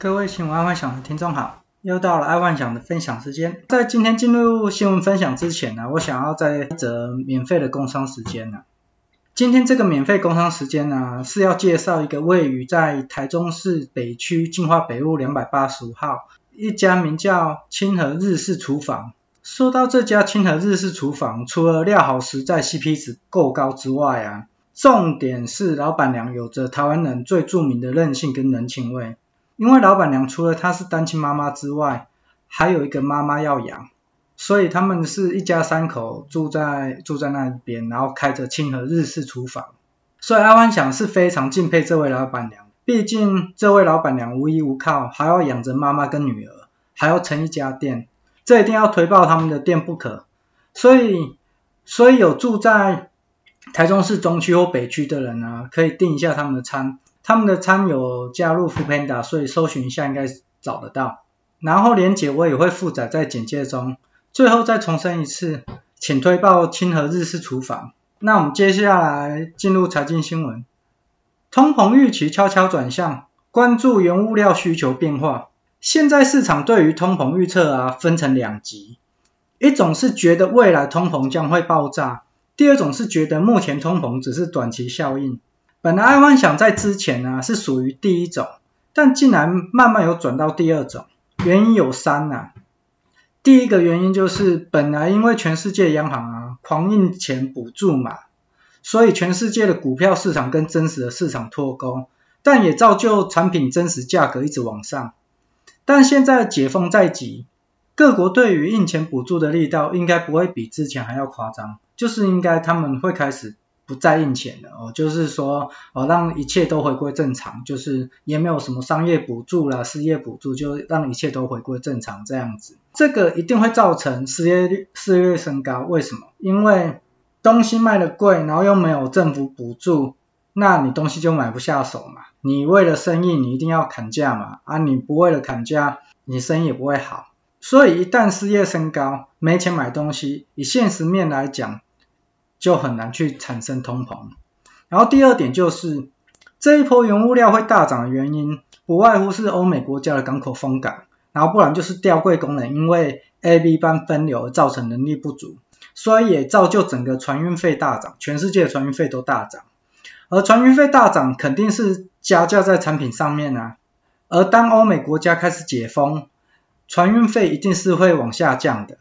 各位新闻爱幻想的听众好，又到了爱幻想的分享时间。在今天进入新闻分享之前呢，我想要再一则免费的工商时间呢。今天这个免费工商时间呢，是要介绍一个位于在台中市北区进化北路两百八十五号一家名叫清和日式厨房。说到这家清和日式厨房，除了料好实在、CP 值够高之外啊，重点是老板娘有着台湾人最著名的韧性跟人情味。因为老板娘除了她是单亲妈妈之外，还有一个妈妈要养，所以他们是一家三口住在住在那一边，然后开着清和日式厨房。所以爱幻想是非常敬佩这位老板娘，毕竟这位老板娘无依无靠，还要养着妈妈跟女儿，还要撑一家店，这一定要推爆他们的店不可。所以，所以有住在台中市中区或北区的人呢，可以订一下他们的餐。他们的餐有加入 f o o Panda，所以搜寻一下应该找得到。然后连结我也会附载在简介中。最后再重申一次，请推爆清和日式厨房。那我们接下来进入财经新闻。通膨预期悄悄转向，关注原物料需求变化。现在市场对于通膨预测啊分成两极，一种是觉得未来通膨将会爆炸，第二种是觉得目前通膨只是短期效应。本来爱幻想在之前呢、啊、是属于第一种，但竟然慢慢有转到第二种，原因有三呐、第一个原因就是本来因为全世界央行啊狂印钱补助嘛，所以全世界的股票市场跟真实的市场脱钩，但也造就产品真实价格一直往上。但现在解封在即，各国对于印钱补助的力道应该不会比之前还要夸张，就是应该他们会开始。不再印钱了哦，就是说哦，让一切都回归正常，就是也没有什么商业补助啦、失业补助，就让一切都回归正常这样子。这个一定会造成失业率、失业率升高。为什么？因为东西卖得贵，然后又没有政府补助，那你东西就买不下手嘛。你为了生意，你一定要砍价嘛。啊，你不为了砍价，你生意也不会好。所以一旦失业升高，没钱买东西，以现实面来讲。就很难去产生通膨。然后第二点就是，这一波原物料会大涨的原因，不外乎是欧美国家的港口封港，然后不然就是吊柜工人因为 A、B 班分流而造成能力不足，所以也造就整个船运费大涨，全世界的船运费都大涨。而船运费大涨肯定是加价在产品上面啊。而当欧美国家开始解封，船运费一定是会往下降的。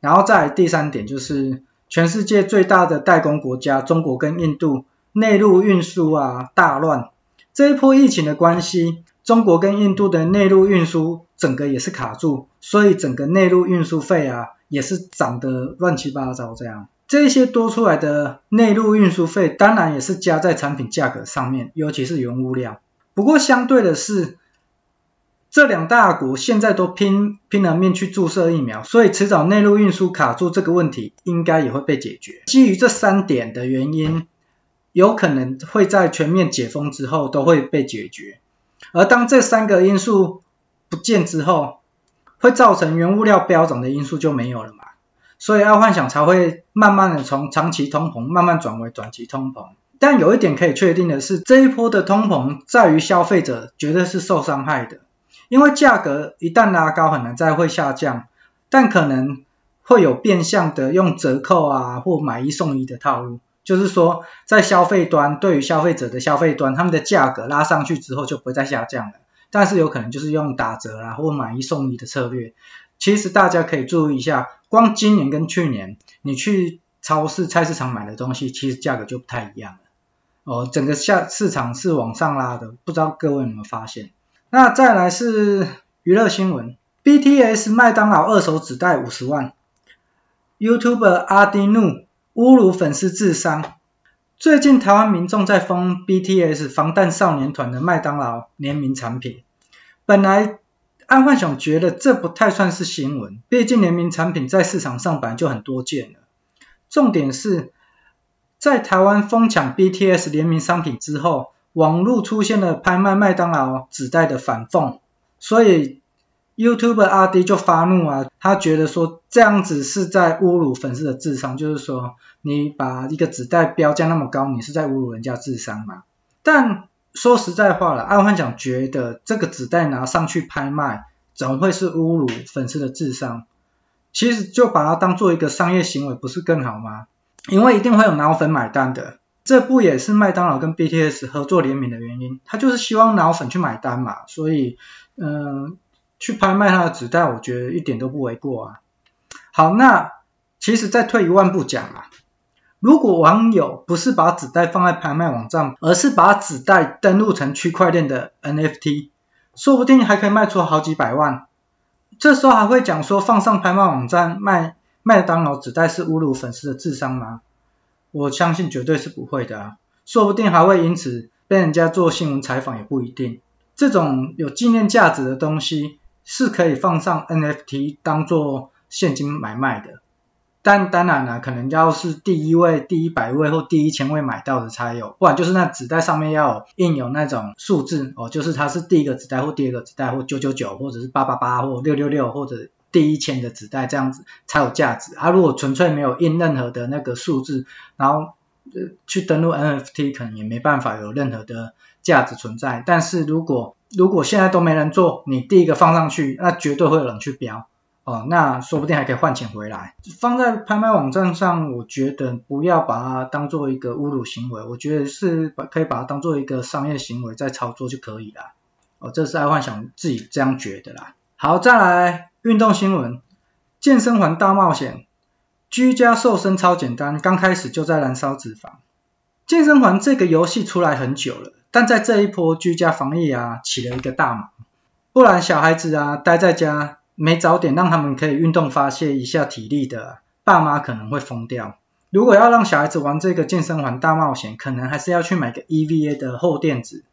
然后再第三点就是。全世界最大的代工国家中国跟印度内陆运输啊大乱，这一波疫情的关系，中国跟印度的内陆运输整个也是卡住，所以整个内陆运输费啊也是涨得乱七八糟这样。这些多出来的内陆运输费，当然也是加在产品价格上面，尤其是原物料。不过相对的是。这两大国现在都拼拼了命去注射疫苗，所以迟早内陆运输卡住这个问题应该也会被解决。基于这三点的原因，有可能会在全面解封之后都会被解决。而当这三个因素不见之后，会造成原物料飙涨的因素就没有了嘛？所以爱幻想才会慢慢的从长期通膨慢慢转为短期通膨。但有一点可以确定的是，这一波的通膨在于消费者绝对是受伤害的。因为价格一旦拉高，很难再会下降，但可能会有变相的用折扣啊或买一送一的套路，就是说在消费端对于消费者的消费端，他们的价格拉上去之后就不会再下降了，但是有可能就是用打折啊或买一送一的策略。其实大家可以注意一下，光今年跟去年你去超市菜市场买的东西，其实价格就不太一样了。哦，整个下市场是往上拉的，不知道各位有没有发现？那再来是娱乐新闻，BTS 麦当劳二手纸袋五十万，YouTuber 阿迪怒侮辱粉丝智商。最近台湾民众在疯 BTS 防弹少年团的麦当劳联名产品，本来安幻想觉得这不太算是新闻，毕竟联名产品在市场上本来就很多见了。重点是在台湾疯抢 BTS 联名商品之后。网络出现了拍卖麦当劳纸袋的反讽，所以 YouTuber 阿 D 就发怒啊，他觉得说这样子是在侮辱粉丝的智商，就是说你把一个纸袋标价那么高，你是在侮辱人家智商嘛？但说实在话了，阿幻想觉得这个纸袋拿上去拍卖，怎么会是侮辱粉丝的智商。其实就把它当做一个商业行为，不是更好吗？因为一定会有脑粉买单的。这不也是麦当劳跟 BTS 合作联名的原因？他就是希望脑粉去买单嘛。所以，嗯、去拍卖他的纸袋，我觉得一点都不为过啊。好，那其实再退一万步讲啊。如果网友不是把纸袋放在拍卖网站，而是把纸袋登录成区块链的 NFT，说不定还可以卖出好几百万。这时候还会讲说放上拍卖网站卖麦当劳纸袋是侮辱粉丝的智商吗？我相信绝对是不会的啊，说不定还会因此被人家做新闻采访也不一定。这种有纪念价值的东西是可以放上 NFT 当做现金买卖的。但当然了，可能要是第一位、第一百位或第一千位买到的才有，不然就是那纸袋上面要印有那种数字哦，就是它是第一个纸袋或第二个纸袋或九九九或者是八八八或六六六或者第一千的纸袋这样子才有价值。啊，如果纯粹没有印任何的那个数字，然后呃去登录 NFT，可能也没办法有任何的价值存在。但是如果如果现在都没人做，你第一个放上去，那绝对会有人去标。哦，那说不定还可以换钱回来。放在拍卖网站上，我觉得不要把它当做一个侮辱行为，我觉得是把可以把它当做一个商业行为在操作就可以了。哦，这是爱幻想自己这样觉得啦。好，再来运动新闻，健身环大冒险，居家瘦身超简单，刚开始就在燃烧脂肪。健身环这个游戏出来很久了，但在这一波居家防疫啊，起了一个大忙。不然小孩子啊，待在家。没早点让他们可以运动发泄一下体力的爸妈可能会疯掉。如果要让小孩子玩这个健身环大冒险，可能还是要去买个 EVA 的厚垫子。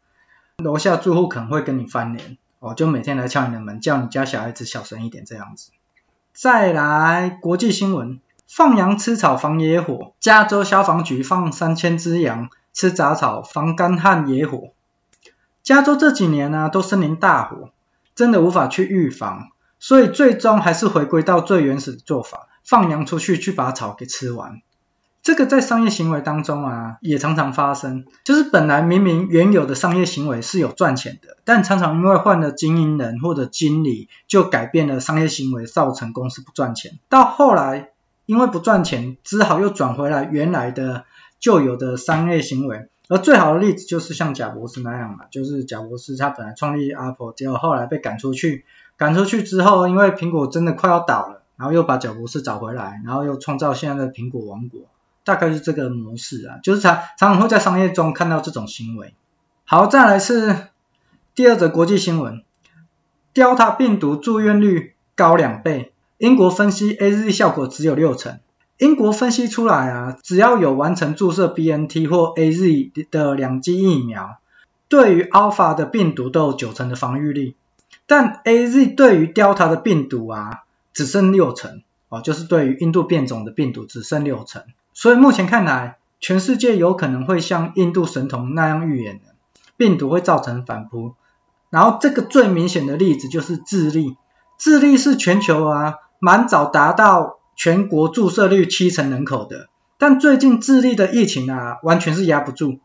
楼下住户可能会跟你翻脸，哦，就每天来敲你的门，叫你家小孩子小声一点这样子。再来国际新闻，放羊吃草防野火，加州消防局放三千只羊吃杂草防干旱野火。加州这几年呢、都森林大火，真的无法去预防。所以最终还是回归到最原始的做法，放羊出去去把草给吃完。这个在商业行为当中啊，也常常发生。就是本来明明原有的商业行为是有赚钱的，但常常因为换了经营人或者经理，就改变了商业行为，造成公司不赚钱。到后来因为不赚钱，只好又转回来原来的旧有的商业行为。而最好的例子就是像贾博士那样嘛，就是贾博士他本来创立 Apple，结果后来被赶出去。赶出去之后，因为苹果真的快要倒了，然后又把贾博士找回来，然后又创造现在的苹果王国，大概是这个模式啊，就是常常常会在商业中看到这种行为。好，再来是第二则国际新闻，Delta 病毒住院率高两倍，英国分析 AZ 效果只有六成。英国分析出来啊，只要有完成注射 BNT 或 AZ 的两剂疫苗，对于 Alpha 的病毒都有九成的防御力。但 AZ 对于 Delta 的病毒啊，只剩六成哦，就是对于印度变种的病毒只剩六成。所以目前看来，全世界有可能会像印度神童那样预言的，病毒会造成反扑。然后这个最明显的例子就是智利，智利是全球啊蛮早达到全国注射率七成人口的，但最近智利的疫情啊完全是压不住。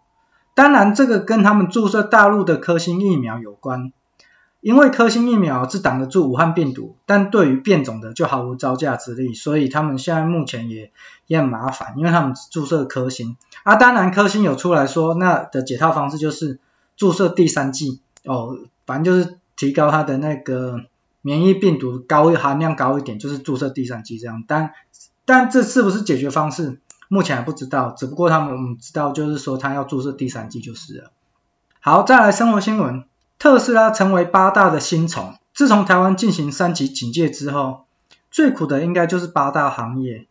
当然，这个跟他们注射大陆的科兴疫苗有关。因为科兴疫苗只挡得住武汉病毒，但对于变种的就毫无招架之力，所以他们现在目前也也很麻烦，因为他们只注射科兴。啊，当然科兴有出来说，那的解套方式就是注射第三剂，哦，反正就是提高它的那个免疫病毒高含量高一点，就是注射第三剂这样。但但这是不是解决方式，目前还不知道，只不过他们知道就是说他要注射第三剂就是了。好，再来生活新闻。特斯拉成为八大的新宠。自从台湾进行三级警戒之后，最苦的应该就是八大行业。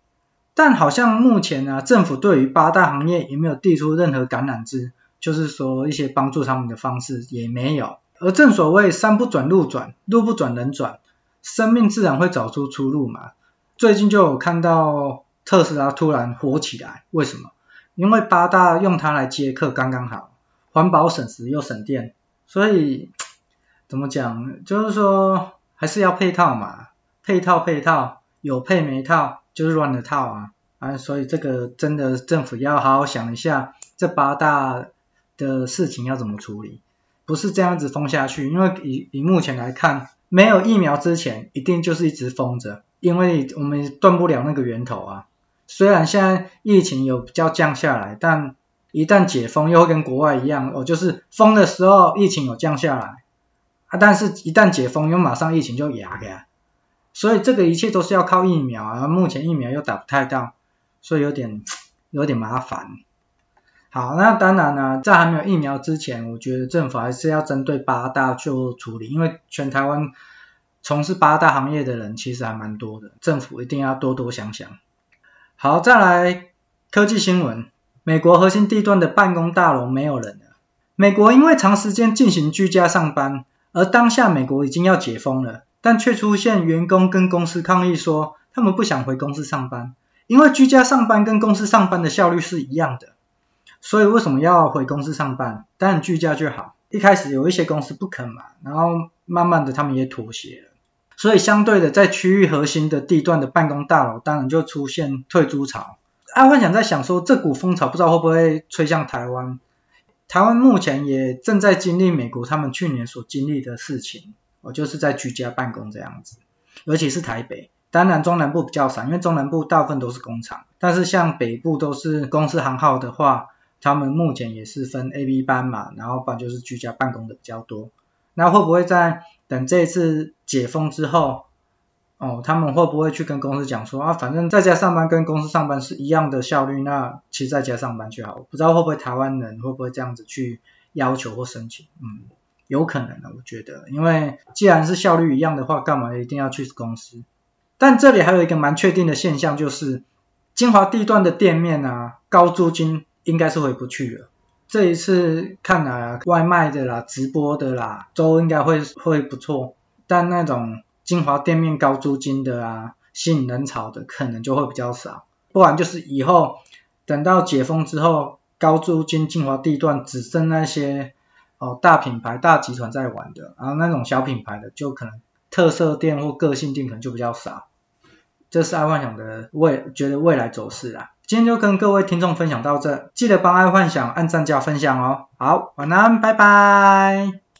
但好像目前呢、啊，政府对于八大行业也没有递出任何橄榄枝，就是说一些帮助他们的方式也没有。而正所谓山不转路转，路不转人转，生命自然会找出出路嘛。最近就有看到特斯拉突然火起来，为什么？因为八大用它来接客刚刚好，环保省时又省电。所以怎么讲，就是说还是要配套嘛，配套配套，有配没套就是乱的套啊啊！所以这个真的政府要好好想一下，这八大的事情要怎么处理，不是这样子封下去，因为以以目前来看，没有疫苗之前，一定就是一直封着，因为我们断不了那个源头啊。虽然现在疫情有比较降下来，但一旦解封，又会跟国外一样，哦，就是封的时候疫情有降下来，啊，但是一旦解封，又马上疫情就压起来，所以这个一切都是要靠疫苗啊，目前疫苗又打不太到，所以有点有点麻烦。好，那当然呢，在还没有疫苗之前，我觉得政府还是要针对八大做处理，因为全台湾从事八大行业的人其实还蛮多的，政府一定要多多想想。好，再来科技新闻。美国核心地段的办公大楼没有人了。美国因为长时间进行居家上班，而当下美国已经要解封了，但却出现员工跟公司抗议说，他们不想回公司上班，因为居家上班跟公司上班的效率是一样的。所以为什么要回公司上班？当然居家就好。一开始有一些公司不肯嘛，然后慢慢的他们也妥协了。所以相对的，在区域核心的地段的办公大楼，当然就出现退租潮。阿幻想在想说，这股风潮不知道会不会吹向台湾？台湾目前也正在经历美国他们去年所经历的事情，哦，就是在居家办公这样子。尤其是台北，当然中南部比较少，因为中南部大部分都是工厂。但是像北部都是公司行号的话，他们目前也是分 A、B 班嘛，然后不然就是居家办公的比较多。那会不会在等这次解封之后？哦，他们会不会去跟公司讲说啊，反正在家上班跟公司上班是一样的效率，那其实在家上班就好。不知道会不会台湾人会不会这样子去要求或申请？嗯，有可能的，我觉得，因为既然是效率一样的话，干嘛一定要去公司？但这里还有一个蛮确定的现象，就是精华地段的店面啊，高租金应该是回不去了。这一次看来啊，外卖的啦、直播的啦，都应该会会不错，但那种。精华店面高租金的啊，吸引人潮的可能就会比较少，不然就是以后等到解封之后，高租金精华地段只剩那些哦大品牌、大集团在玩的，然后那种小品牌的就可能特色店或个性店可能就比较少。这是爱幻想的未觉得未来走势啊。今天就跟各位听众分享到这，记得帮爱幻想按赞加分享哦。好，晚安，拜拜。